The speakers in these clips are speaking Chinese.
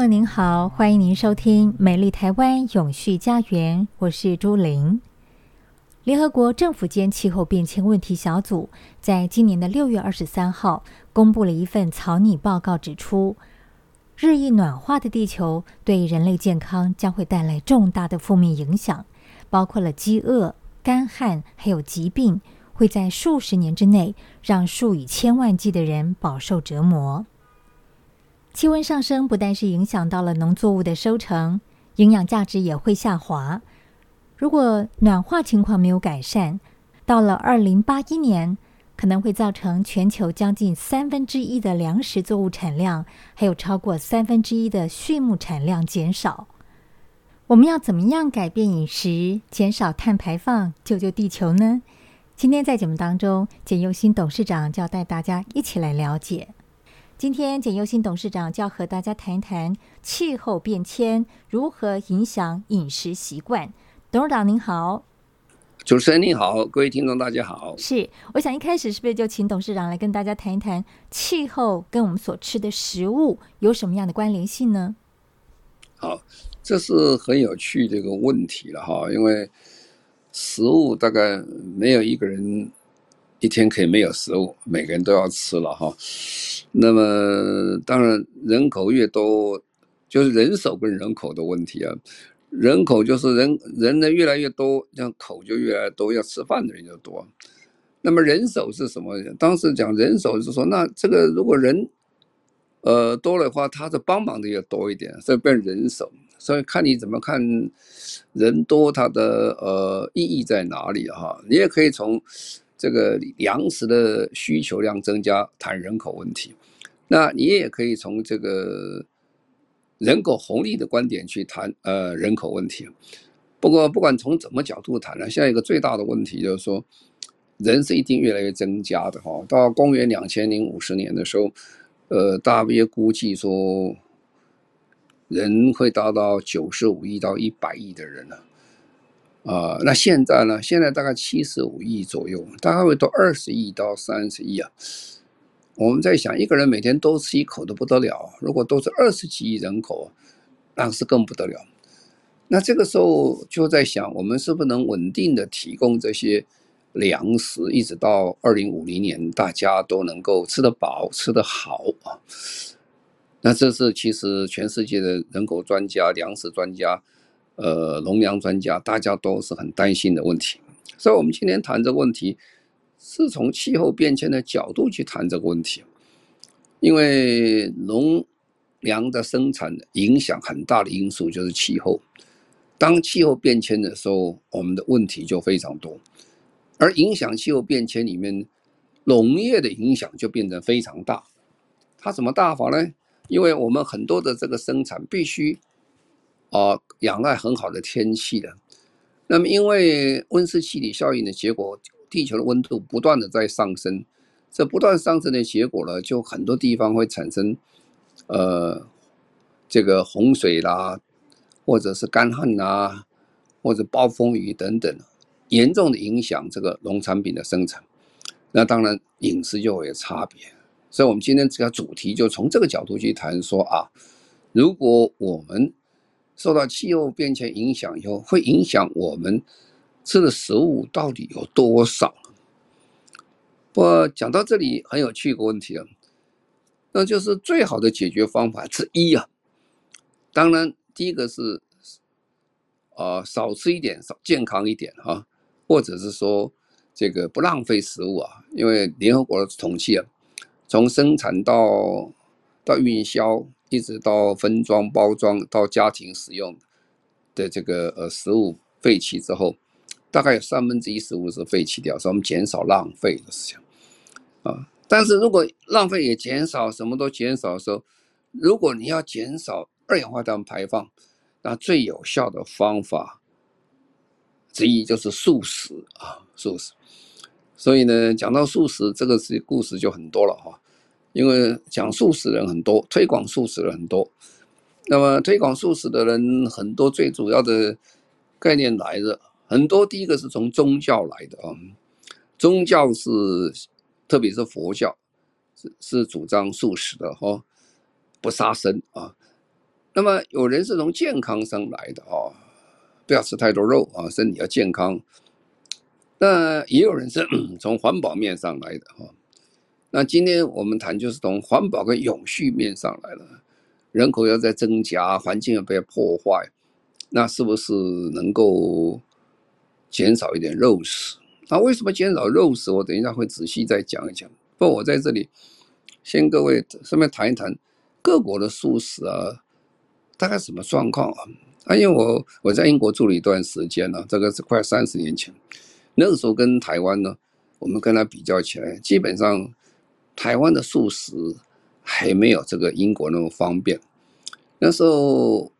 朋友您好，欢迎您收听《美丽台湾永续家园》，我是朱玲。联合国政府间气候变迁问题小组在今年的六月二十三号公布了一份草拟报告，指出日益暖化的地球对人类健康将会带来重大的负面影响，包括了饥饿、干旱，还有疾病，会在数十年之内让数以千万计的人饱受折磨。气温上升不但是影响到了农作物的收成，营养价值也会下滑。如果暖化情况没有改善，到了二零八一年，可能会造成全球将近三分之一的粮食作物产量，还有超过三分之一的畜牧产量减少。我们要怎么样改变饮食，减少碳排放，救救地球呢？今天在节目当中，简佑新董事长就要带大家一起来了解。今天简又新董事长就要和大家谈一谈气候变迁如何影响饮食习惯。董事长您好，主持人您好，各位听众大家好。是，我想一开始是不是就请董事长来跟大家谈一谈气候跟我们所吃的食物有什么样的关联性呢？好，这是很有趣的一个问题了哈，因为食物大概没有一个人一天可以没有食物，每个人都要吃了哈。那么，当然，人口越多，就是人手跟人口的问题啊。人口就是人人呢越来越多，这样口就越来越多，要吃饭的人就多。那么人手是什么？当时讲人手是说，那这个如果人，呃多的话，他的帮忙的也多一点，所以变人手。所以看你怎么看人多，它的呃意义在哪里哈？你也可以从。这个粮食的需求量增加，谈人口问题，那你也可以从这个人口红利的观点去谈呃人口问题。不过不管从怎么角度谈呢，现在一个最大的问题就是说，人是一定越来越增加的哈。到公元两千零五十年的时候，呃，大约估计说人会达到九十五亿到一百亿的人了。呃，那现在呢？现在大概七十五亿左右，大概会到二十亿到三十亿啊。我们在想，一个人每天多吃一口都不得了，如果都是二十几亿人口，那是更不得了。那这个时候就在想，我们是不是能稳定的提供这些粮食，一直到二零五零年，大家都能够吃得饱、吃得好啊？那这是其实全世界的人口专家、粮食专家。呃，农粮专家大家都是很担心的问题，所以我们今天谈这个问题，是从气候变迁的角度去谈这个问题，因为农粮的生产影响很大的因素就是气候，当气候变迁的时候，我们的问题就非常多，而影响气候变迁里面，农业的影响就变得非常大，它怎么大法呢？因为我们很多的这个生产必须。啊，仰赖很好的天气的，那么因为温室气体效应的结果，地球的温度不断的在上升，这不断上升的结果呢，就很多地方会产生，呃，这个洪水啦，或者是干旱啦，或者暴风雨等等，严重的影响这个农产品的生产，那当然饮食就会有差别。所以我们今天这个主题就从这个角度去谈说啊，如果我们受到气候变迁影响以后，会影响我们吃的食物到底有多少？不讲到这里很有趣一个问题啊，那就是最好的解决方法之一啊。当然，第一个是呃少吃一点，少健康一点哈，或者是说这个不浪费食物啊，因为联合国的统计啊，从生产到到运销，一直到分装包装到家庭使用的这个呃食物废弃之后，大概有三分之一食物是废弃掉，所以我们减少浪费的事情啊。但是如果浪费也减少，什么都减少的时候，如果你要减少二氧化碳排放，那最有效的方法之一就是素食啊，素食。所以呢，讲到素食这个是故事就很多了哈，因为讲素食人很多，推广素食的人很多。那么推广素食的人很多，最主要的概念来的很多，第一个是从宗教来的啊，宗教是特别是佛教是是主张素食的哈，不杀生啊。那么有人是从健康上来的啊，不要吃太多肉啊，身体要健康。那也有人是 从环保面上来的哈。那今天我们谈就是从环保跟永续面上来了，人口要在增加，环境要被破坏，那是不是能够减少一点肉食？那为什么减少肉食？我等一下会仔细再讲一讲。不我在这里先各位顺便谈一谈各国的素食啊。大概什么状况啊？啊，因为我我在英国住了一段时间了，这个是快三十年前。那个时候跟台湾呢，我们跟它比较起来，基本上台湾的素食还没有这个英国那么方便。那时候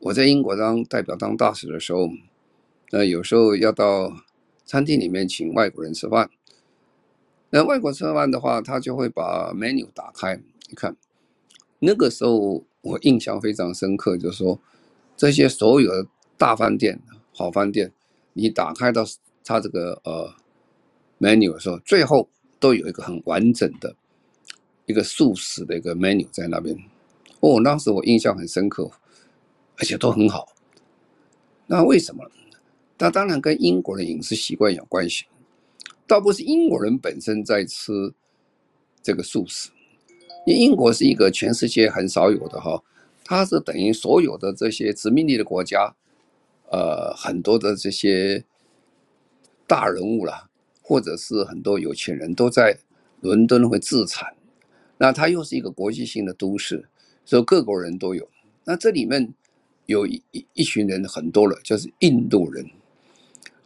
我在英国当代表当大使的时候，那有时候要到餐厅里面请外国人吃饭。那外国吃饭的话，他就会把 menu 打开，你看那个时候。我印象非常深刻，就是说，这些所有的大饭店、好饭店，你打开到他这个呃 menu 的时候，最后都有一个很完整的一个素食的一个 menu 在那边。哦，当时我印象很深刻，而且都很好。那为什么？那当然跟英国的饮食习惯有关系，倒不是英国人本身在吃这个素食。因为英国是一个全世界很少有的哈，它是等于所有的这些殖民地的国家，呃，很多的这些大人物啦，或者是很多有钱人都在伦敦会自产，那它又是一个国际性的都市，所以各国人都有。那这里面有一一群人很多了，就是印度人。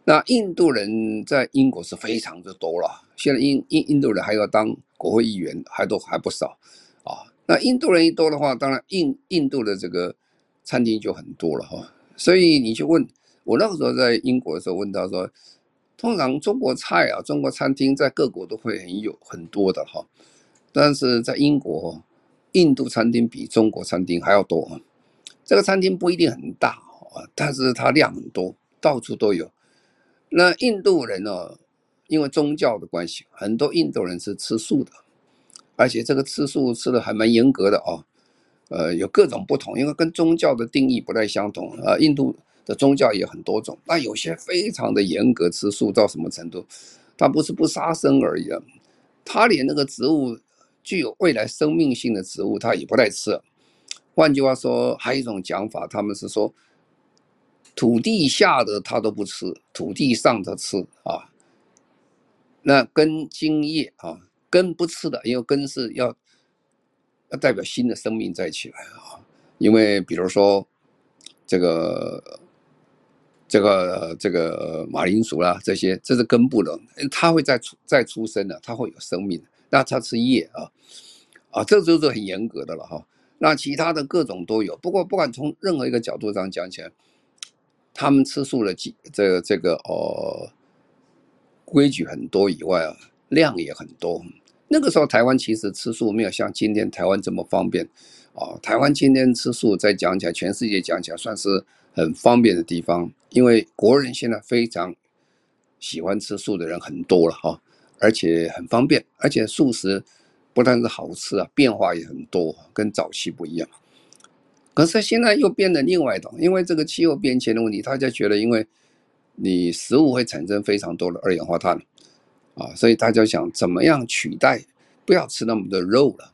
那印度人在英国是非常的多了，现在印印印度人还要当国会议员，还都还不少啊。那印度人一多的话，当然印印度的这个餐厅就很多了哈。所以你去问我那个时候在英国的时候，问他说，通常中国菜啊，中国餐厅在各国都会很有很多的哈，但是在英国，印度餐厅比中国餐厅还要多。这个餐厅不一定很大啊，但是它量很多，到处都有。那印度人呢？因为宗教的关系，很多印度人是吃素的，而且这个吃素吃的还蛮严格的哦。呃，有各种不同，因为跟宗教的定义不太相同。呃，印度的宗教也很多种，那有些非常的严格，吃素到什么程度？他不是不杀生而已啊，他连那个植物具有未来生命性的植物，他也不带吃。换句话说，还有一种讲法，他们是说。土地下的他都不吃，土地上的吃啊。那根茎叶啊，根不吃的，因为根是要要代表新的生命再起来啊。因为比如说这个这个这个马铃薯啦，这些这是根部的，它会再出再出生的，它会有生命。那它吃叶啊啊，这就是很严格的了哈。那其他的各种都有，不过不管从任何一个角度上讲起来。他们吃素的几这个这个哦，规矩很多以外啊，量也很多。那个时候台湾其实吃素没有像今天台湾这么方便啊。台湾今天吃素再讲起来，全世界讲起来算是很方便的地方，因为国人现在非常喜欢吃素的人很多了哈，而且很方便，而且素食不但是好吃啊，变化也很多，跟早期不一样。可是现在又变得另外一种，因为这个气候变迁的问题，大家觉得，因为你食物会产生非常多的二氧化碳，啊，所以大家想怎么样取代，不要吃那么多肉了，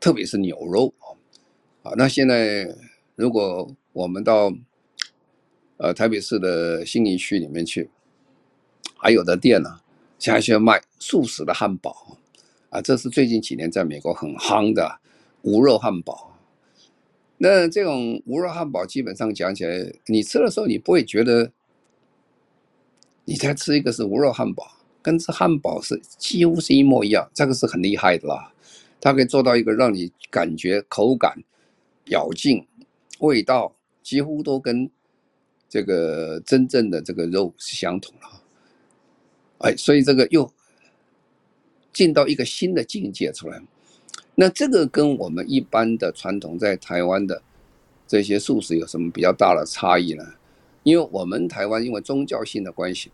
特别是牛肉啊。那现在如果我们到呃台北市的信义区里面去，还有的店呢、啊，现在卖素食的汉堡啊，这是最近几年在美国很夯的无肉汉堡。那这种无肉汉堡基本上讲起来，你吃的时候你不会觉得你在吃一个是无肉汉堡，跟吃汉堡是几乎是一模一样，这个是很厉害的啦。它可以做到一个让你感觉口感、咬劲、味道几乎都跟这个真正的这个肉是相同的，哎，所以这个又进到一个新的境界出来。那这个跟我们一般的传统在台湾的这些素食有什么比较大的差异呢？因为我们台湾因为宗教性的关系，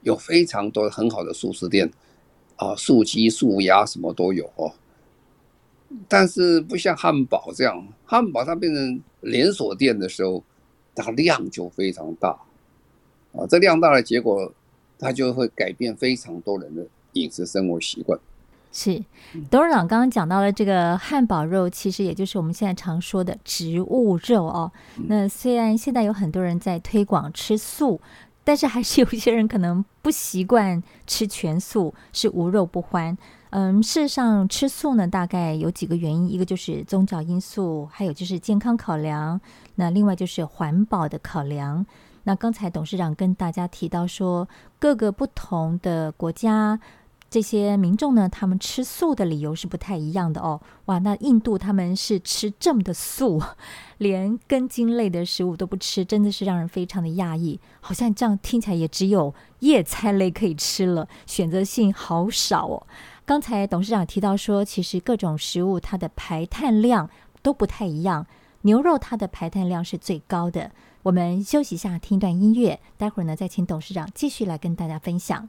有非常多很好的素食店，啊，素鸡、素鸭什么都有哦。但是不像汉堡这样，汉堡它变成连锁店的时候，它量就非常大，啊，这量大的结果，它就会改变非常多人的饮食生活习惯。是，董事长刚刚讲到了这个汉堡肉，其实也就是我们现在常说的植物肉哦。那虽然现在有很多人在推广吃素，但是还是有一些人可能不习惯吃全素，是无肉不欢。嗯，事实上吃素呢，大概有几个原因，一个就是宗教因素，还有就是健康考量，那另外就是环保的考量。那刚才董事长跟大家提到说，各个不同的国家。这些民众呢，他们吃素的理由是不太一样的哦。哇，那印度他们是吃这么的素，连根茎类的食物都不吃，真的是让人非常的讶异。好像这样听起来也只有叶菜类可以吃了，选择性好少哦。刚才董事长提到说，其实各种食物它的排碳量都不太一样，牛肉它的排碳量是最高的。我们休息一下，听一段音乐，待会儿呢再请董事长继续来跟大家分享。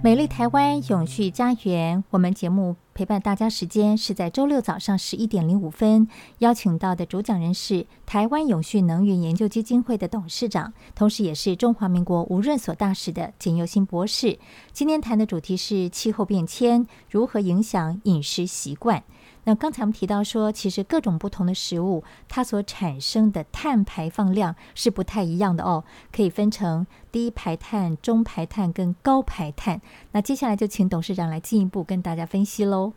美丽台湾永续家园，我们节目陪伴大家时间是在周六早上十一点零五分。邀请到的主讲人是台湾永续能源研究基金会的董事长，同时也是中华民国无润所大使的简佑新博士。今天谈的主题是气候变迁如何影响饮食习惯。那刚才我们提到说，其实各种不同的食物，它所产生的碳排放量是不太一样的哦，可以分成低排碳、中排碳跟高排碳。那接下来就请董事长来进一步跟大家分析喽。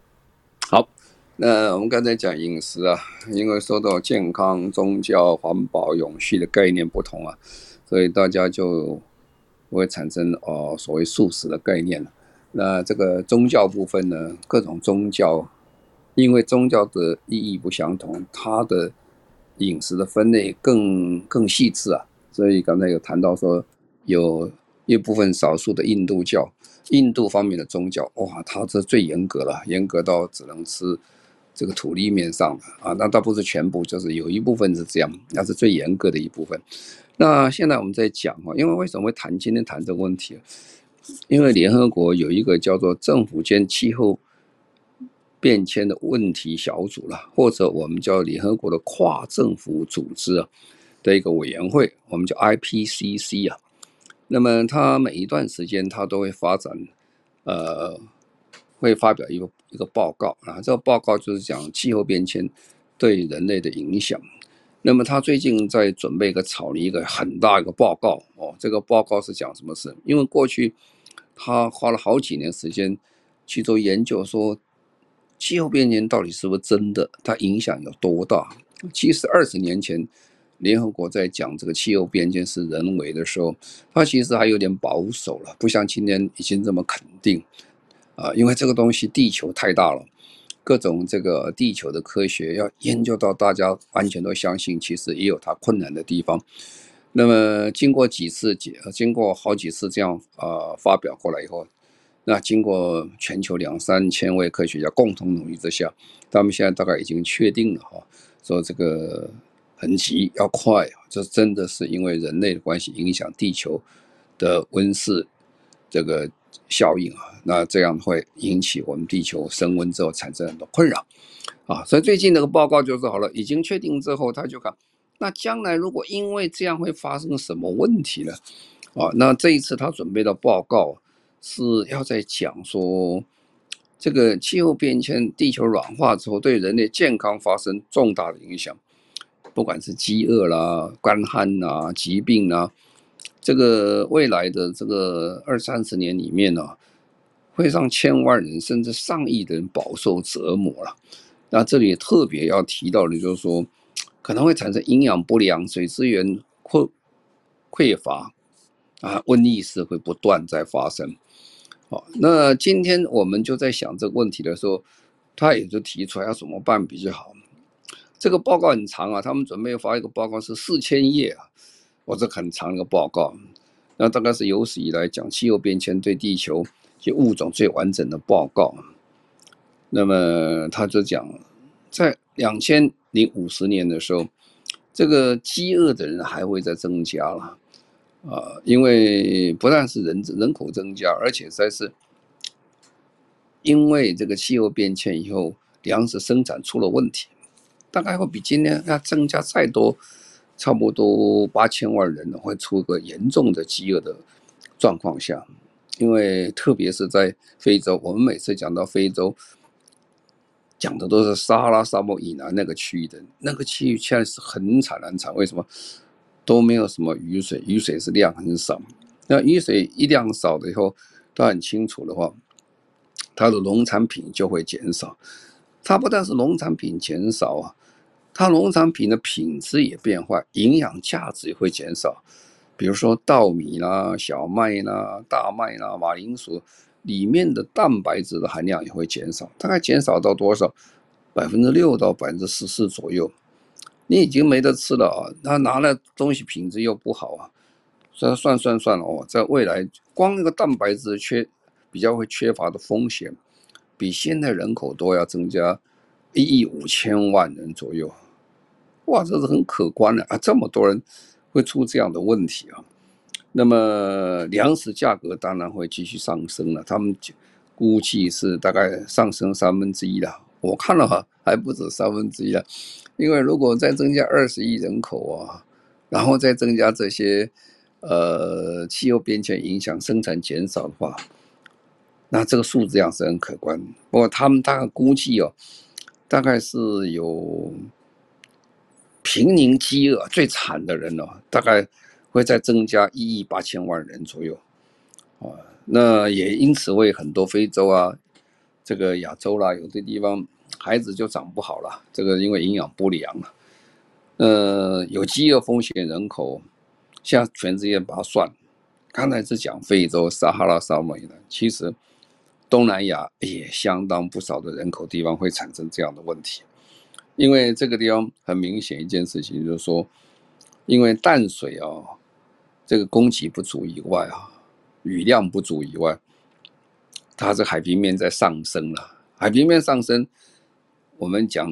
好，那我们刚才讲饮食啊，因为说到健康、宗教、环保、永续的概念不同啊，所以大家就会产生哦所谓素食的概念。那这个宗教部分呢，各种宗教。因为宗教的意义不相同，它的饮食的分类更更细致啊，所以刚才有谈到说，有一部分少数的印度教，印度方面的宗教，哇，它是最严格了，严格到只能吃这个土地面上的啊，那倒不是全部，就是有一部分是这样，那是最严格的一部分。那现在我们在讲啊，因为为什么会谈今天谈这个问题？因为联合国有一个叫做政府间气候。变迁的问题小组了，或者我们叫联合国的跨政府组织啊的一个委员会，我们叫 IPCC 啊。那么它每一段时间它都会发展，呃，会发表一个一个报告啊。这个报告就是讲气候变迁对人类的影响。那么他最近在准备一个草拟一个很大一个报告哦。这个报告是讲什么事？因为过去他花了好几年时间去做研究，说。气候变迁到底是不是真的？它影响有多大？其实二十年前，联合国在讲这个气候变迁是人为的时候，它其实还有点保守了，不像今天已经这么肯定啊。因为这个东西地球太大了，各种这个地球的科学要研究到大家完全都相信，其实也有它困难的地方。那么经过几次解，经过好几次这样啊发表过来以后。那经过全球两三千位科学家共同努力之下，他们现在大概已经确定了哈，说这个很急要快，这真的是因为人类的关系影响地球的温室这个效应啊，那这样会引起我们地球升温之后产生很多困扰啊，所以最近那个报告就是好了，已经确定之后他就看，那将来如果因为这样会发生什么问题呢？啊，那这一次他准备的报告是要在讲说，这个气候变迁、地球软化之后对人类健康发生重大的影响。不管是饥饿啦、干旱呐、疾病呐，这个未来的这个二三十年里面呢、会让千万人甚至上亿的人饱受折磨了。那这里特别要提到的，就是说可能会产生营养不良、水资源匮匮乏啊，瘟疫是会不断在发生。好，那今天我们就在想这个问题的时候，他也就提出来要怎么办比较好。这个报告很长啊，他们准备发一个报告是四千页啊，我这很长一个报告，那大概是有史以来讲气候变迁对地球及物种最完整的报告。那么他就讲，在两千零五十年的时候，这个饥饿的人还会再增加了啊，因为不但是人人口增加，而且在是因为这个气候变迁以后，粮食生产出了问题。大概会比今天要增加再多，差不多八千万人会出个严重的饥饿的状况下，因为特别是在非洲，我们每次讲到非洲，讲的都是撒哈拉沙漠以南那个区域的，那个区域现在是很惨很惨，为什么？都没有什么雨水，雨水是量很少，那雨水一量少了以后，都很清楚的话，它的农产品就会减少，它不但是农产品减少啊。它农产品的品质也变坏，营养价值也会减少。比如说稻米啦、小麦啦、大麦啦、马铃薯里面的蛋白质的含量也会减少，大概减少到多少？百分之六到百分之十四左右。你已经没得吃了啊！他拿了东西品质又不好啊，所以算算算哦，在未来光那个蛋白质缺比较会缺乏的风险，比现在人口都要增加一亿五千万人左右。哇，这是很可观的啊！这么多人会出这样的问题啊，那么粮食价格当然会继续上升了。他们估计是大概上升三分之一了。我看了哈，还不止三分之一了。因为如果再增加二十亿人口啊，然后再增加这些呃气候变迁影响生产减少的话，那这个数字量是很可观。不过他们大概估计哦，大概是有。平民饥饿最惨的人呢，大概会再增加一亿八千万人左右，啊，那也因此为很多非洲啊，这个亚洲啦，有的地方孩子就长不好了，这个因为营养不良啊，呃，有饥饿风险人口，像全世界把它算，刚才是讲非洲撒哈拉沙漠的，其实东南亚也相当不少的人口地方会产生这样的问题。因为这个地方很明显一件事情，就是说，因为淡水啊，这个供给不足以外啊，雨量不足以外，它这海平面在上升了。海平面上升，我们讲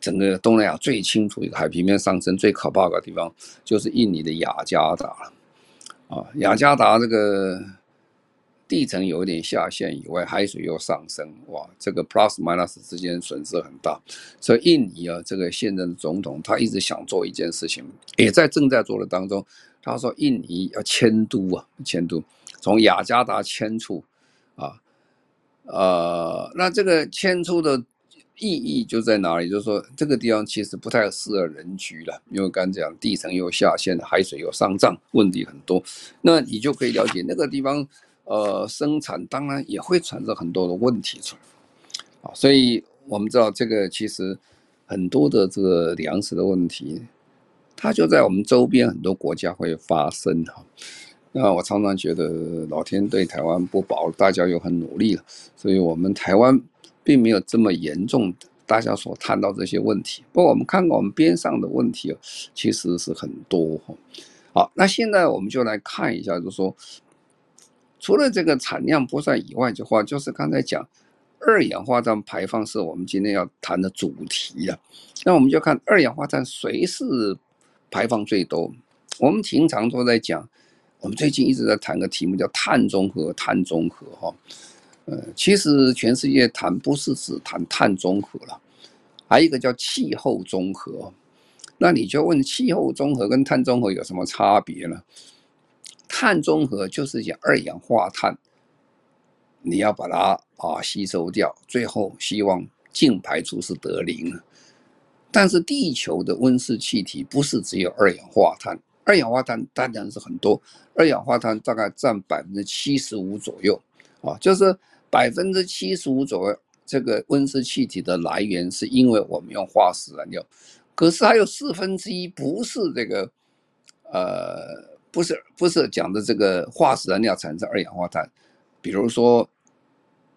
整个东南亚最清楚一个海平面上升最可怕的地方，就是印尼的雅加达了。啊，雅加达这个。地层有一点下陷以外，海水又上升，哇，这个 plus minus 之间损失很大。所以印尼啊，这个现任的总统他一直想做一件事情，也在正在做的当中。他说印尼要迁都啊，迁都从雅加达迁出啊，呃，那这个迁出的意义就在哪里？就是说这个地方其实不太适合人居了，因为刚讲地层又下陷，海水又上涨，问题很多。那你就可以了解那个地方。呃，生产当然也会产生很多的问题出来，啊，所以我们知道这个其实很多的这个粮食的问题，它就在我们周边很多国家会发生哈。那我常常觉得老天对台湾不薄，大家又很努力了，所以我们台湾并没有这么严重，大家所谈到这些问题。不过我们看看我们边上的问题其实是很多哈。好，那现在我们就来看一下，就是说。除了这个产量不算以外的话，就是刚才讲，二氧化碳排放是我们今天要谈的主题啊。那我们就看二氧化碳谁是排放最多。我们平常都在讲，我们最近一直在谈个题目叫碳中和，碳中和哈。呃，其实全世界谈不是只谈碳中和了，还有一个叫气候中和。那你就问气候中和跟碳中和有什么差别呢？碳中和就是讲二氧化碳，你要把它啊吸收掉，最后希望净排出是得零。但是地球的温室气体不是只有二氧化碳，二氧化碳当然是很多，二氧化碳大概占百分之七十五左右啊，就是百分之七十五左右这个温室气体的来源是因为我们用化石燃料，可是还有四分之一不是这个，呃。不是不是讲的这个化石燃料产生二氧化碳，比如说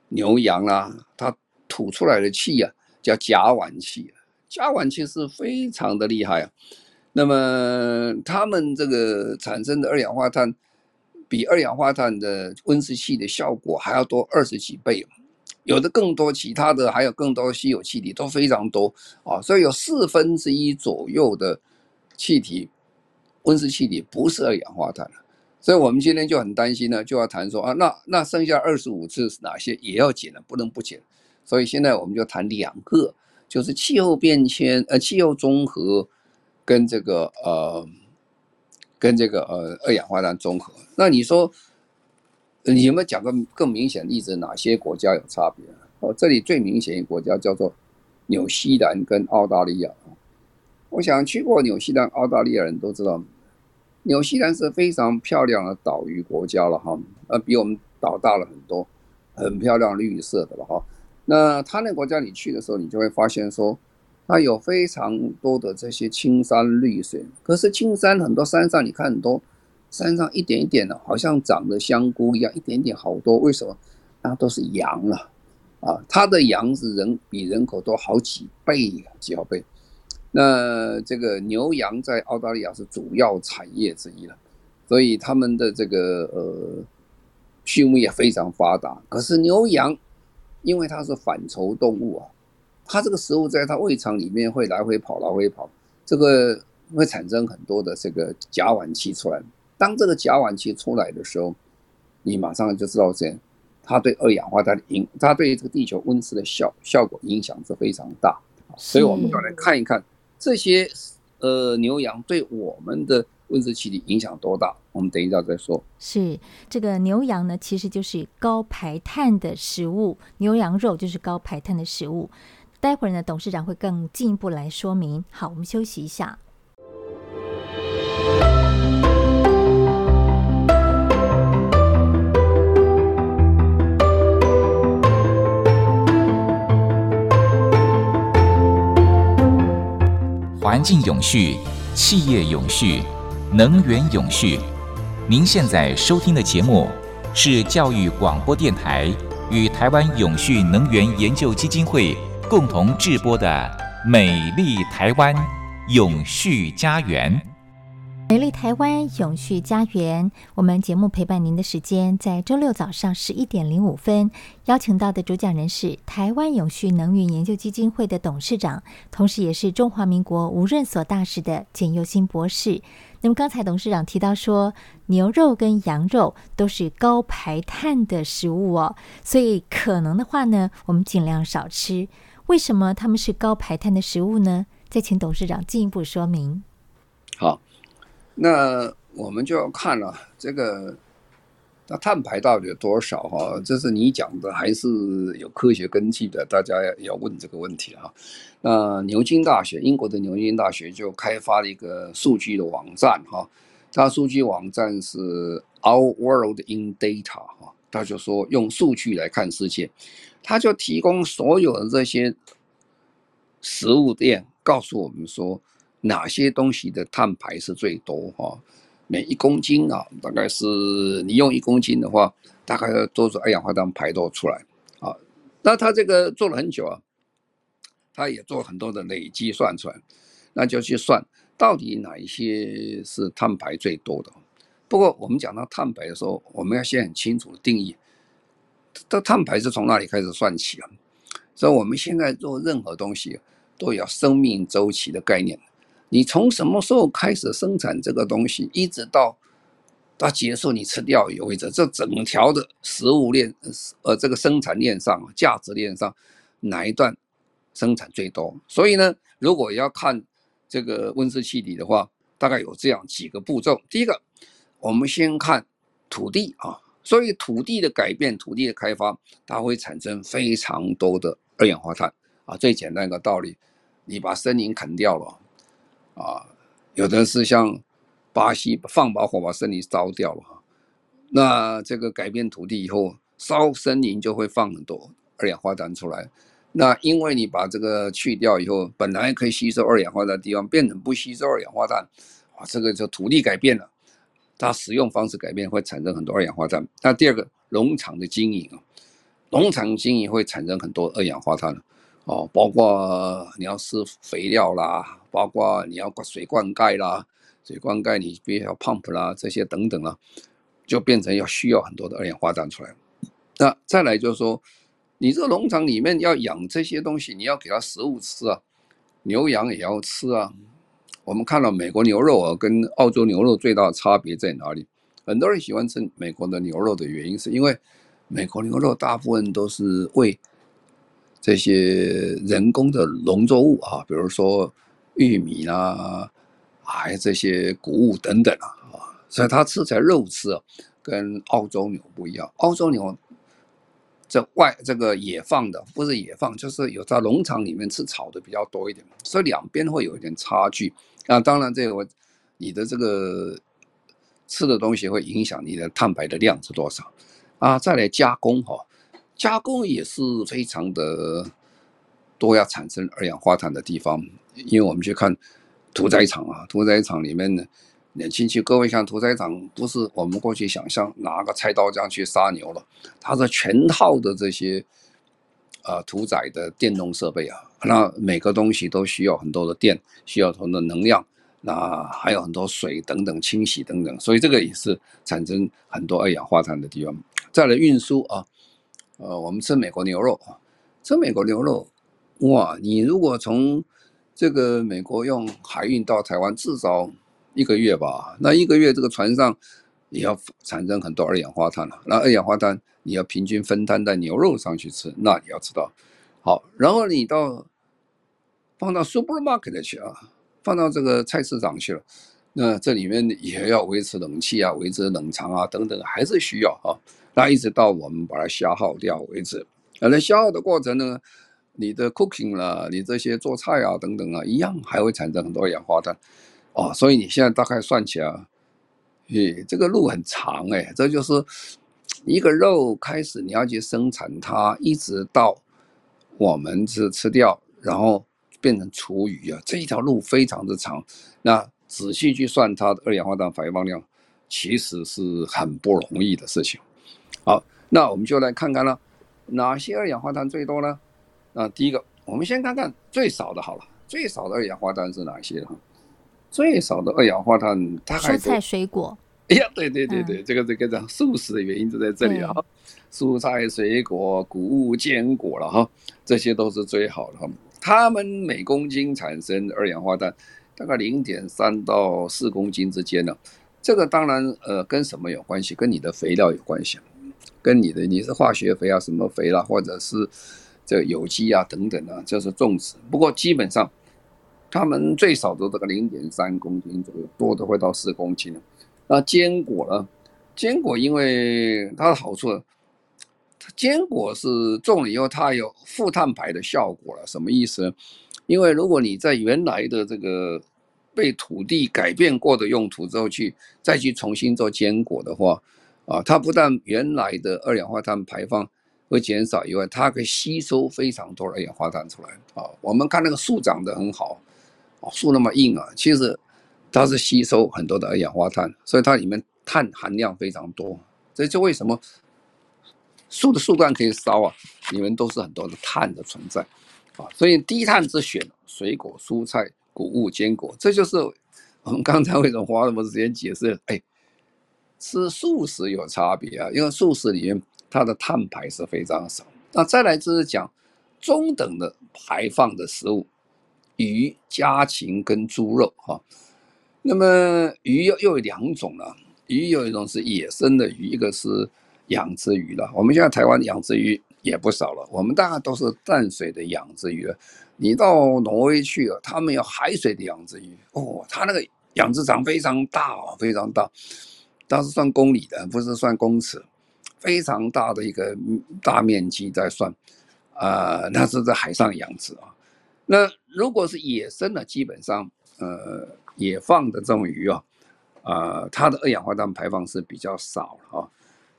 牛羊啊，它吐出来的气啊叫甲烷气，甲烷气是非常的厉害啊。那么它们这个产生的二氧化碳，比二氧化碳的温室气的效果还要多二十几倍，有的更多，其他的还有更多稀有气体都非常多啊，所以有四分之一左右的气体。温室气体不是二氧化碳，所以我们今天就很担心呢，就要谈说啊，那那剩下二十五次是哪些也要减了，不能不减。所以现在我们就谈两个，就是气候变迁呃气候综合跟这个呃跟这个呃二氧化碳中和。那你说你有没有讲个更明显的例子？哪些国家有差别？哦，这里最明显一个国家叫做纽西兰跟澳大利亚。我想去过纽西兰、澳大利亚人都知道。纽西兰是非常漂亮的岛屿国家了哈，呃，比我们岛大了很多，很漂亮绿色的了哈。那他那国家你去的时候，你就会发现说，它有非常多的这些青山绿水。可是青山很多山上，你看很多山上一点一点的，好像长的香菇一样，一点点好多。为什么？那都是羊了啊，它的羊是人比人口多好几倍，几好倍。那这个牛羊在澳大利亚是主要产业之一了，所以他们的这个呃畜牧业非常发达。可是牛羊因为它是反刍动物啊，它这个食物在它胃肠里面会来回跑，来回跑，这个会产生很多的这个甲烷气出来。当这个甲烷气出来的时候，你马上就知道这样，它对二氧化碳的影，它对这个地球温室的效效果影响是非常大。所以我们要来看一看。这些呃牛羊对我们的温室气体影响多大？我们等一下再说。是这个牛羊呢，其实就是高排碳的食物，牛羊肉就是高排碳的食物。待会儿呢，董事长会更进一步来说明。好，我们休息一下。环境永续，企业永续，能源永续。您现在收听的节目是教育广播电台与台湾永续能源研究基金会共同制播的《美丽台湾永续家园》。美丽台湾永续家园，我们节目陪伴您的时间在周六早上十一点零五分，邀请到的主讲人是台湾永续能源研究基金会的董事长，同时也是中华民国无任所大使的简佑新博士。那么刚才董事长提到说，牛肉跟羊肉都是高排碳的食物哦，所以可能的话呢，我们尽量少吃。为什么他们是高排碳的食物呢？再请董事长进一步说明。好。那我们就要看了这个，那碳排到底有多少哈？这是你讲的还是有科学根据的？大家要问这个问题哈。那牛津大学，英国的牛津大学就开发了一个数据的网站哈，它数据网站是 Our World in Data 哈，他就说用数据来看世界，他就提供所有的这些食物链，告诉我们说。哪些东西的碳排是最多哈？每一公斤啊，大概是你用一公斤的话，大概要多少二氧化碳排多出来啊？那他这个做了很久啊，他也做很多的累积算出来，那就去算到底哪一些是碳排最多的。不过我们讲到碳排的时候，我们要先很清楚的定义，这碳排是从那里开始算起啊。所以我们现在做任何东西都有生命周期的概念。你从什么时候开始生产这个东西，一直到到结束你吃掉以后为止，这整条的食物链，呃，这个生产链上、价值链上哪一段生产最多？所以呢，如果要看这个温室气体的话，大概有这样几个步骤。第一个，我们先看土地啊，所以土地的改变、土地的开发，它会产生非常多的二氧化碳啊。最简单一个道理，你把森林砍掉了。啊，有的是像巴西放把火把森林烧掉了，那这个改变土地以后，烧森林就会放很多二氧化碳出来。那因为你把这个去掉以后，本来可以吸收二氧化碳的地方变成不吸收二氧化碳，啊，这个就土地改变了，它使用方式改变会产生很多二氧化碳。那第二个，农场的经营啊，农场经营会产生很多二氧化碳。哦，包括你要施肥料啦，包括你要灌水灌溉啦，水灌溉你必须要 pump 啦，这些等等啦，就变成要需要很多的二氧化碳出来。那再来就是说，你这个农场里面要养这些东西，你要给它食物吃啊，牛羊也要吃啊。我们看到美国牛肉啊，跟澳洲牛肉最大的差别在哪里？很多人喜欢吃美国的牛肉的原因，是因为美国牛肉大部分都是喂。这些人工的农作物啊，比如说玉米啦，还有这些谷物等等啊，所以它吃起来肉吃啊，跟澳洲牛不一样。澳洲牛这外这个野放的，不是野放，就是有在农场里面吃草的比较多一点，所以两边会有一点差距。那当然，这个你的这个吃的东西会影响你的碳排的量是多少啊？再来加工哈。加工也是非常的多，要产生二氧化碳的地方。因为我们去看屠宰场啊，屠宰场里面呢，年轻去各位看屠宰场，不是我们过去想象拿个菜刀这样去杀牛了，它是全套的这些啊屠宰的电动设备啊，那每个东西都需要很多的电，需要很多能量，那还有很多水等等清洗等等，所以这个也是产生很多二氧化碳的地方。再来运输啊。呃，我们吃美国牛肉啊，吃美国牛肉，哇！你如果从这个美国用海运到台湾，至少一个月吧。那一个月这个船上你要产生很多二氧化碳了。那二氧化碳你要平均分摊在牛肉上去吃，那你要知道。好，然后你到放到 supermarket 去啊，放到这个菜市场去了，那这里面也要维持冷气啊，维持冷藏啊等等，还是需要啊。那一直到我们把它消耗掉为止，那消耗的过程呢，你的 cooking 了，你这些做菜啊等等啊，一样还会产生很多二氧化碳，哦，所以你现在大概算起来，诶，这个路很长诶，这就是一个肉开始你要去生产它，一直到我们是吃掉，然后变成厨余啊，这一条路非常的长。那仔细去算它的二氧化碳排放量，其实是很不容易的事情。好，那我们就来看看了，哪些二氧化碳最多呢？那第一个，我们先看看最少的，好了，最少的二氧化碳是哪些？最少的二氧化碳大概蔬菜水果。哎呀，对对对对，嗯、这个这个素食的原因就在这里啊。蔬菜水果、谷物、坚果了哈，这些都是最好的哈。它们每公斤产生二氧化碳大概零点三到四公斤之间呢。这个当然呃跟什么有关系？跟你的肥料有关系。跟你的你是化学肥啊，什么肥啦、啊，或者是这有机啊等等啊，就是种植。不过基本上，他们最少都这个零点三公斤左右，多的会到四公斤。那坚果呢？坚果因为它的好处，它坚果是种了以后它有负碳排的效果了。什么意思呢？因为如果你在原来的这个被土地改变过的用途之后去再去重新做坚果的话。啊，它不但原来的二氧化碳排放会减少以外，它可以吸收非常多的二氧化碳出来。啊，我们看那个树长得很好，树那么硬啊，其实它是吸收很多的二氧化碳，所以它里面碳含量非常多。这就为什么树的树干可以烧啊，里面都是很多的碳的存在。啊，所以低碳之选，水果、蔬菜、谷物、坚果，这就是我们刚才为什么花那么多时间解释。哎。吃素食有差别啊，因为素食里面它的碳排是非常少。那再来就是讲中等的排放的食物，鱼、家禽跟猪肉哈。那么鱼又又有两种了，鱼有一种是野生的鱼，一个是养殖鱼了。我们现在台湾养殖鱼也不少了，我们大概都是淡水的养殖鱼了。你到挪威去了，他们有海水的养殖鱼哦，他那个养殖场非常大哦，非常大，它是算公里的，不是算公尺，非常大的一个大面积在算，啊、那是在海上养殖啊。那如果是野生的，基本上呃野放的这种鱼啊，啊、它的二氧化碳排放是比较少啊。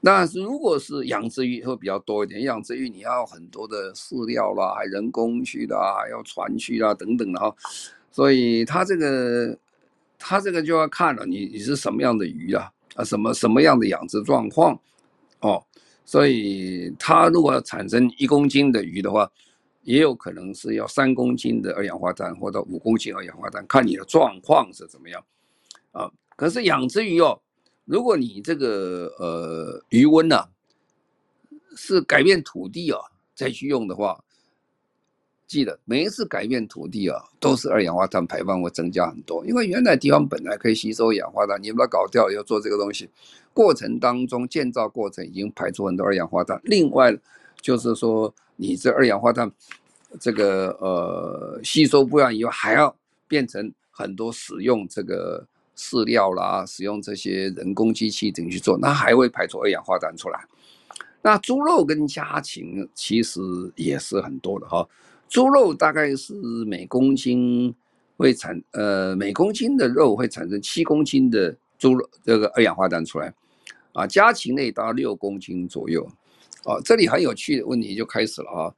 那如果是养殖鱼会比较多一点，养殖鱼你要很多的饲料啦，还人工去的啊，要船去啦等等的哈，所以它这个它这个就要看了你你是什么样的鱼啊啊什么什么样的养殖状况哦，所以它如果产生一公斤的鱼的话，也有可能是要三公斤的二氧化碳或者五公斤二氧化碳，看你的状况是怎么样啊。可是养殖鱼哦。如果你这个呃鱼温呢、啊、是改变土地啊再去用的话，记得每一次改变土地啊都是二氧化碳排放会增加很多，因为原来地方本来可以吸收二氧化碳，你把它搞掉要做这个东西，过程当中建造过程已经排出很多二氧化碳。另外就是说你这二氧化碳这个呃吸收不完以后还要变成很多使用这个。饲料啦，使用这些人工机器等去做，那还会排出二氧化碳出来。那猪肉跟家禽其实也是很多的哈。猪肉大概是每公斤会产呃每公斤的肉会产生七公斤的猪肉这个二氧化碳出来啊，家禽类达到六公斤左右啊。这里很有趣的问题就开始了啊。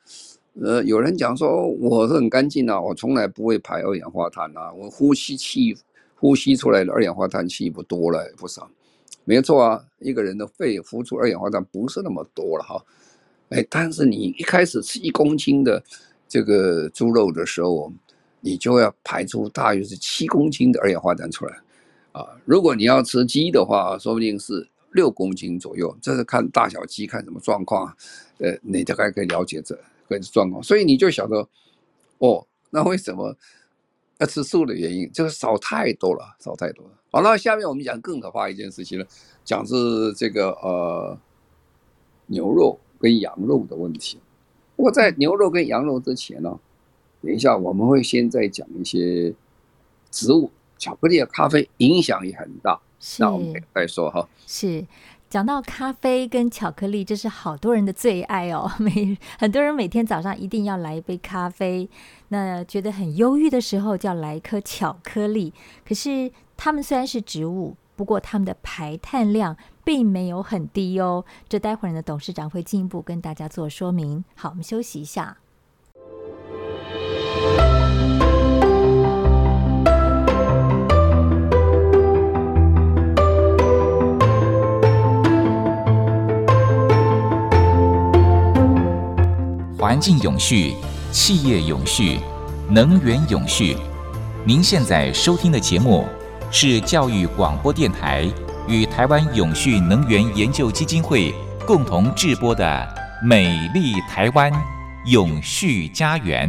呃，有人讲说我是很干净啊，我从来不会排二氧化碳啊，我呼吸气。呼吸出来的二氧化碳气不多了，不少，没错啊。一个人的肺呼出二氧化碳不是那么多了哈，哎，但是你一开始吃一公斤的这个猪肉的时候，你就要排出大约是七公斤的二氧化碳出来啊。如果你要吃鸡的话，说不定是六公斤左右，这是看大小鸡看什么状况，呃，你大概可以了解这个状况。所以你就晓得，哦，那为什么？要吃素的原因就是少太多了，少太多了。好，那下面我们讲更可怕一件事情了，讲是这个呃牛肉跟羊肉的问题。不过在牛肉跟羊肉之前呢，等一下我们会先再讲一些植物，巧克力咖啡影响也很大。那我们再说哈。是。讲到咖啡跟巧克力，这是好多人的最爱哦。每很多人每天早上一定要来一杯咖啡，那觉得很忧郁的时候，就要来一颗巧克力。可是它们虽然是植物，不过它们的排碳量并没有很低哦。这待会儿呢，董事长会进一步跟大家做说明。好，我们休息一下。环境永续，企业永续，能源永续。您现在收听的节目是教育广播电台与台湾永续能源研究基金会共同制播的《美丽台湾永续家园》。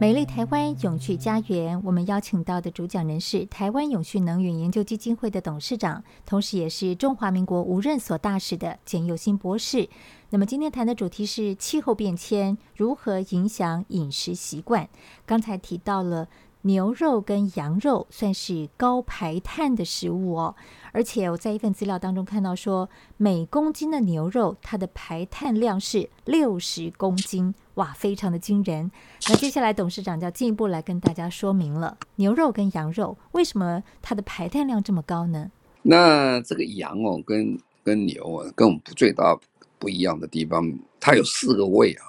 美丽台湾永续家园，我们邀请到的主讲人是台湾永续能源研究基金会的董事长，同时也是中华民国无任所大使的简佑新博士。那么今天谈的主题是气候变迁如何影响饮食习惯。刚才提到了。牛肉跟羊肉算是高排碳的食物哦，而且我在一份资料当中看到说，每公斤的牛肉它的排碳量是六十公斤，哇，非常的惊人。那接下来董事长就要进一步来跟大家说明了，牛肉跟羊肉为什么它的排碳量这么高呢？那这个羊哦，跟跟牛啊，跟我们不最大不一样的地方，它有四个胃啊，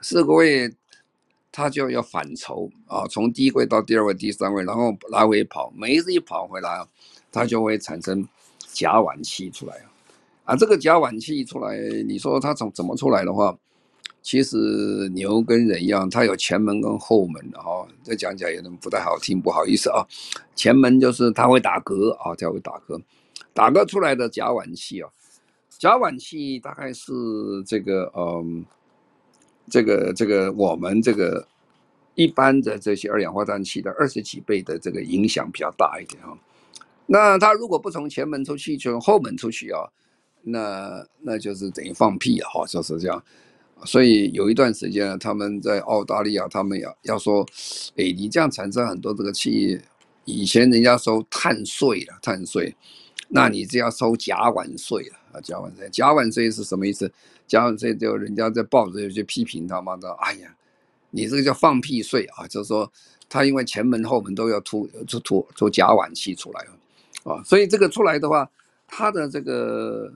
四个胃。它就要反刍啊，从第一位到第二位、第三位，然后来回跑。每一次一跑回来，它就会产生甲烷气出来啊。啊这个甲烷气出来，你说它从怎么出来的话，其实牛跟人一样，它有前门跟后门的哈。这讲起来有点不太好听，不好意思啊。前门就是它会打嗝啊，它会打嗝，打嗝出来的甲烷气啊，甲烷气大概是这个嗯，这个这个我们这个一般的这些二氧化碳气的二十几倍的这个影响比较大一点啊。那它如果不从前门出去，就从后门出去啊，那那就是等于放屁啊，就是这样。所以有一段时间，他们在澳大利亚，他们要要说，哎，你这样产生很多这个气，以前人家收碳税了，碳税，那你就要收甲烷税了甲烷税，甲烷税是什么意思？甲烷税就人家在报纸有些批评他妈的，哎呀，你这个叫放屁税啊，就是说他因为前门后门都要吐吐吐吐甲烷气出来啊，所以这个出来的话，它的这个。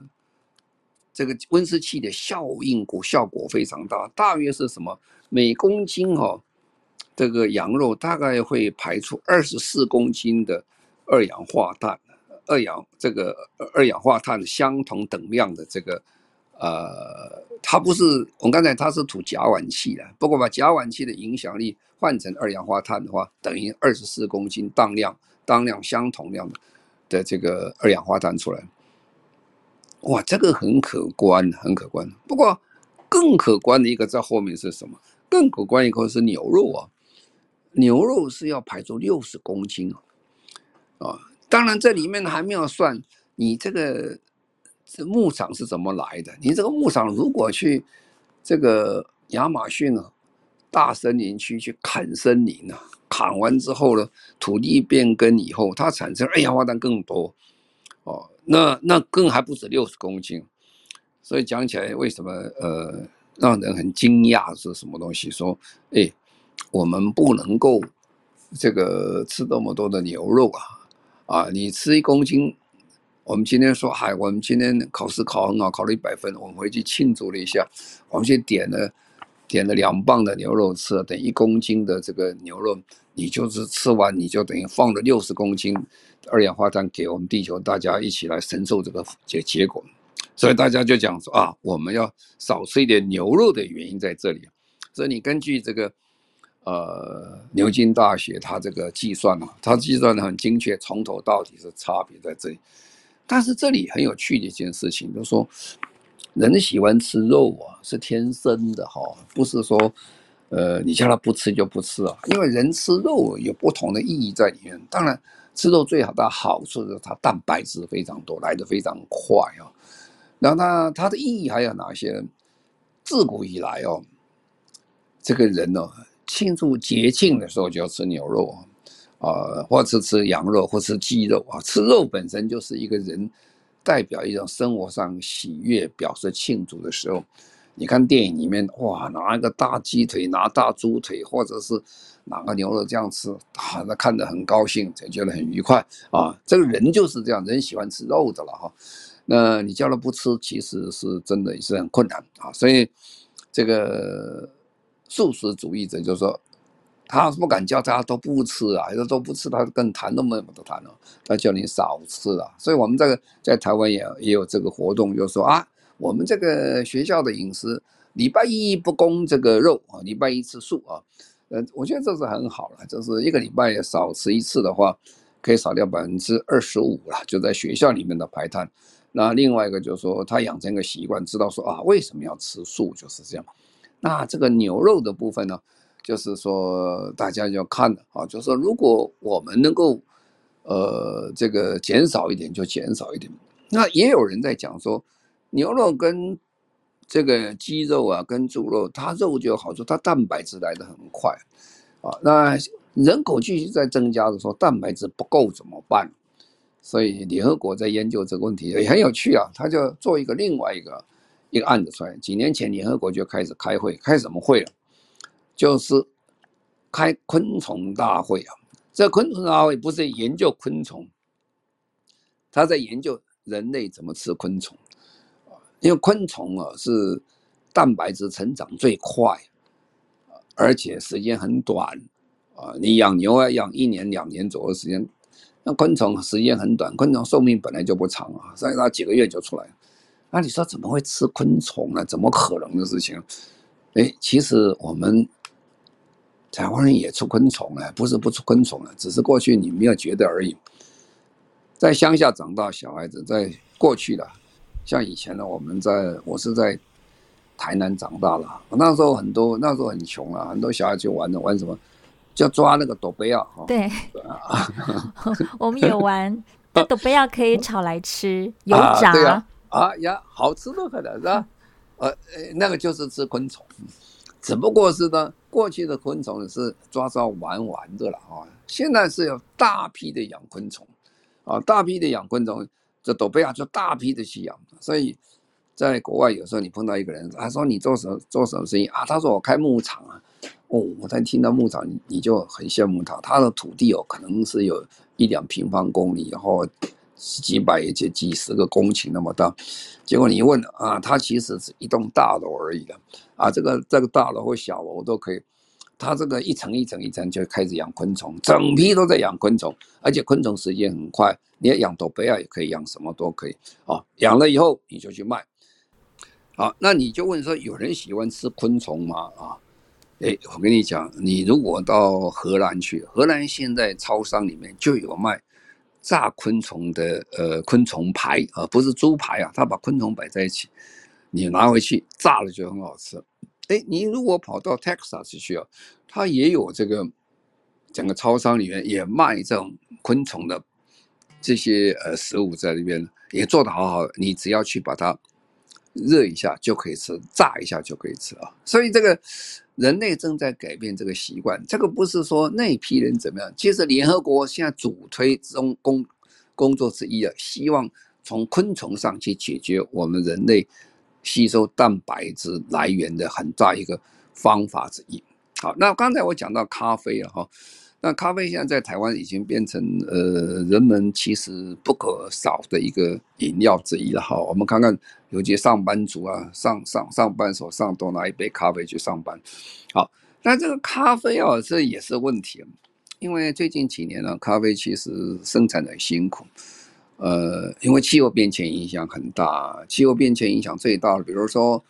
这个温室气的效应果效果非常大，大约是什么？每公斤哈、哦，这个羊肉大概会排出二十四公斤的二氧化碳，二氧这个二氧化碳相同等量的这个，呃，它不是我们刚才它是吐甲烷气的，不过把甲烷气的影响力换成二氧化碳的话，等于二十四公斤当量当量相同量的的这个二氧化碳出来。哇，这个很可观，很可观。不过，更可观的一个在后面是什么？更可观一个是牛肉啊，牛肉是要排出六十公斤啊，啊，当然这里面还没有算你这个这牧场是怎么来的。你这个牧场如果去这个亚马逊啊大森林区去砍森林啊，砍完之后呢，土地变更以后，它产生二氧化碳更多哦。那那更还不止六十公斤，所以讲起来为什么呃让人很惊讶是什么东西？说哎，我们不能够这个吃这么多的牛肉啊啊！你吃一公斤，我们今天说嗨，我们今天考试考很好，考了一百分，我们回去庆祝了一下，我们去点了点了两磅的牛肉吃，等一公斤的这个牛肉，你就是吃完你就等于放了六十公斤。二氧化碳给我们地球，大家一起来承受这个结结果，所以大家就讲说啊，我们要少吃一点牛肉的原因在这里。所以你根据这个呃牛津大学它这个计算啊，它计算的很精确，从头到底是差别在这里。但是这里很有趣的一件事情，就是说人喜欢吃肉啊，是天生的哈，不是说呃你叫他不吃就不吃啊，因为人吃肉有不同的意义在里面，当然。吃肉最好的好处是它蛋白质非常多，来的非常快啊。然后它它的意义还有哪些？自古以来哦，这个人哦，庆祝节庆的时候就要吃牛肉啊，啊，或者吃羊肉，或吃鸡肉啊。吃肉本身就是一个人代表一种生活上喜悦、表示庆祝的时候。你看电影里面，哇，拿一个大鸡腿，拿大猪腿，或者是拿个牛肉这样吃，啊，那看得很高兴，才觉得很愉快啊。这个人就是这样，人喜欢吃肉的了哈。那你叫他不吃，其实是真的也是很困难啊。所以这个素食主义者就说，他不敢叫大家都不吃啊，他都不吃，他更谈都没得谈了，他叫你少吃啊。所以我们这个在台湾也也有这个活动，就是说啊。我们这个学校的饮食，礼拜一不供这个肉啊，礼拜一吃素啊，呃，我觉得这是很好了，就是一个礼拜少吃一次的话，可以少掉百分之二十五了，就在学校里面的排碳。那另外一个就是说，他养成一个习惯，知道说啊，为什么要吃素，就是这样。那这个牛肉的部分呢，就是说大家要看的啊，就是说如果我们能够呃这个减少一点，就减少一点。那也有人在讲说。牛肉跟这个鸡肉啊，跟猪肉，它肉就有好处，它蛋白质来的很快啊。那人口继续在增加的时候，蛋白质不够怎么办？所以联合国在研究这个问题也很有趣啊。他就做一个另外一个一个案子出来。几年前联合国就开始开会，开什么会了？就是开昆虫大会啊。这昆虫大会不是研究昆虫，他在研究人类怎么吃昆虫。因为昆虫啊是蛋白质成长最快，而且时间很短啊。你养牛要养一年两年左右时间，那昆虫时间很短，昆虫寿命本来就不长啊，所以它几个月就出来了。那你说怎么会吃昆虫呢？怎么可能的事情？哎，其实我们台湾人也吃昆虫啊，不是不吃昆虫啊，只是过去你没有觉得而已。在乡下长大小孩子，在过去的。像以前呢，我们在我是在台南长大了，那时候很多那时候很穷啊，很多小孩去玩的玩什么，叫抓那个斗贝啊。对，我们有玩，斗贝啊可以炒来吃，油炸。啊呀，好吃的很，是吧？呃，那个就是吃昆虫，只不过是呢，过去的昆虫是抓抓玩玩的了啊，现在是有大批的养昆虫，啊，大批的养昆虫，这斗贝亚就大批的去养，所以在国外有时候你碰到一个人，他说你做什么做什么生意啊？他说我开牧场啊，哦，我才听到牧场，你你就很羡慕他，他的土地哦，可能是有一两平方公里，然后。几百也就几十个公顷那么大，结果你一问啊，它其实是一栋大楼而已的啊，这个这个大楼或小楼都可以，它这个一层一层一层就开始养昆虫，整批都在养昆虫，而且昆虫时间很快，你要养斗贝啊也可以养什么都可以啊，养了以后你就去卖，好，那你就问说有人喜欢吃昆虫吗？啊，哎，我跟你讲，你如果到荷兰去，荷兰现在超商里面就有卖。炸昆虫的呃昆虫排啊，不是猪排啊，他把昆虫摆在一起，你拿回去炸了就很好吃。哎，你如果跑到 Texas 去啊，他也有这个整个超商里面也卖这种昆虫的这些呃食物在里边，也做的好好的，你只要去把它热一下就可以吃，炸一下就可以吃啊。所以这个。人类正在改变这个习惯，这个不是说那批人怎么样。其实联合国现在主推中工工作之一啊，希望从昆虫上去解决我们人类吸收蛋白质来源的很大一个方法之一。好，那刚才我讲到咖啡了哈。那咖啡现在在台湾已经变成呃人们其实不可少的一个饮料之一了哈。我们看看有些上班族啊，上上上班时候上都拿一杯咖啡去上班。好，那这个咖啡啊，这也是问题，因为最近几年呢，咖啡其实生产的很辛苦，呃，因为气候变迁影响很大，气候变迁影响最大的，比如说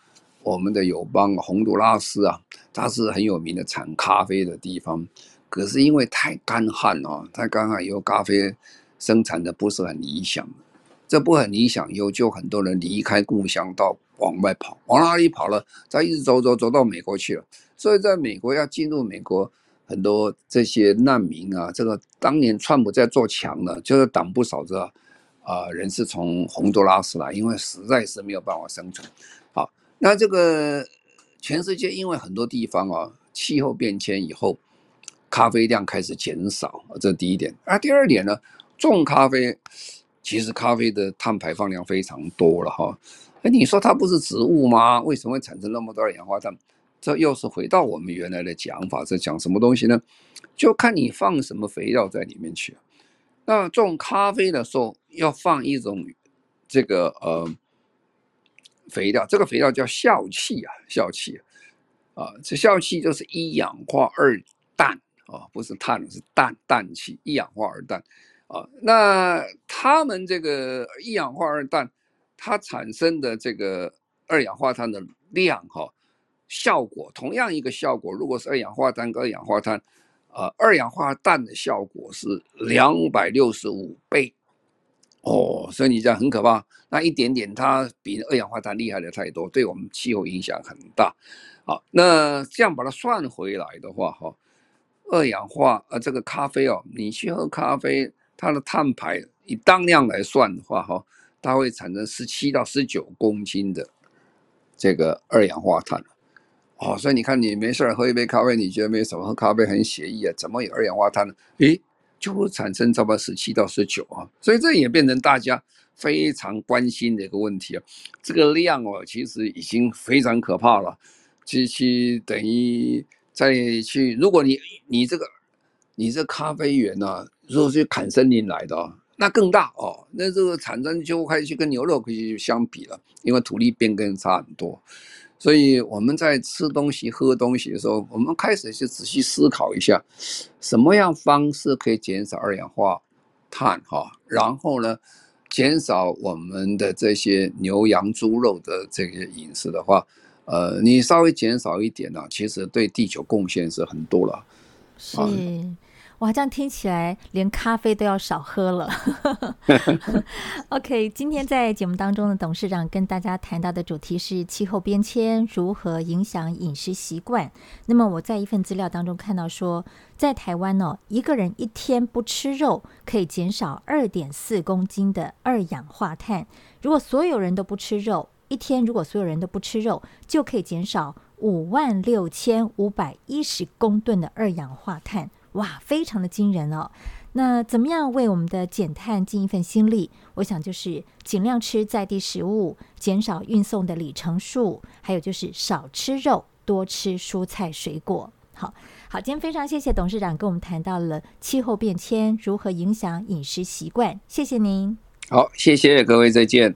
我们的友邦洪都拉斯啊，它是很有名的产咖啡的地方。可是因为太干旱哦，太干旱以后咖啡生产的不是很理想，这不很理想以后就很多人离开故乡到往外跑，往哪里跑了？再一直走走走到美国去了。所以在美国要进入美国，很多这些难民啊，这个当年川普在做墙呢，就是挡不少这啊人是从洪都拉斯来，因为实在是没有办法生存。好，那这个全世界因为很多地方啊气候变迁以后。咖啡量开始减少，这是第一点。啊，第二点呢，种咖啡其实咖啡的碳排放量非常多了哈。哎，你说它不是植物吗？为什么会产生那么多二氧化碳？这又是回到我们原来的讲法，是讲什么东西呢？就看你放什么肥料在里面去。那种咖啡的时候要放一种这个呃肥料，这个肥料叫笑气啊，笑气啊，这笑气就是一氧化二氮。啊，不是碳，是氮，氮气，一氧化二氮，啊，那他们这个一氧化二氮，它产生的这个二氧化碳的量，哈，效果同样一个效果，如果是二氧化碳跟二氧化碳，啊，二氧化氮的效果是两百六十五倍，哦，所以你这样很可怕，那一点点它比二氧化碳厉害的太多，对我们气候影响很大，好，那这样把它算回来的话，哈。二氧化呃，这个咖啡哦，你去喝咖啡，它的碳排以当量来算的话，哈，它会产生十七到十九公斤的这个二氧化碳，哦，所以你看你没事喝一杯咖啡，你觉得没什么，喝咖啡很写意啊，怎么有二氧化碳呢？诶，就会产生差不多十七到十九啊，所以这也变成大家非常关心的一个问题啊，这个量哦，其实已经非常可怕了，其实等于。再去，如果你你这个你这咖啡园呢、如果是砍森林来的、那更大哦，那这个产生就开始去跟牛肉可以相比了，因为土地变更差很多，所以我们在吃东西、喝东西的时候，我们开始去仔细思考一下，什么样方式可以减少二氧化碳哈，然后呢，减少我们的这些牛羊猪肉的这些饮食的话。呃，你稍微减少一点呢、啊，其实对地球贡献是很多了。是，哇，这样听起来连咖啡都要少喝了。OK，今天在节目当中的董事长跟大家谈到的主题是气候变迁如何影响饮食习惯。那么我在一份资料当中看到说，在台湾呢、哦，一个人一天不吃肉可以减少二点四公斤的二氧化碳。如果所有人都不吃肉，一天如果所有人都不吃肉，就可以减少五万六千五百一十公吨的二氧化碳。哇，非常的惊人哦！那怎么样为我们的减碳尽一份心力？我想就是尽量吃在地食物，减少运送的里程数，还有就是少吃肉，多吃蔬菜水果。好好，今天非常谢谢董事长跟我们谈到了气候变迁如何影响饮食习惯，谢谢您。好，谢谢各位，再见。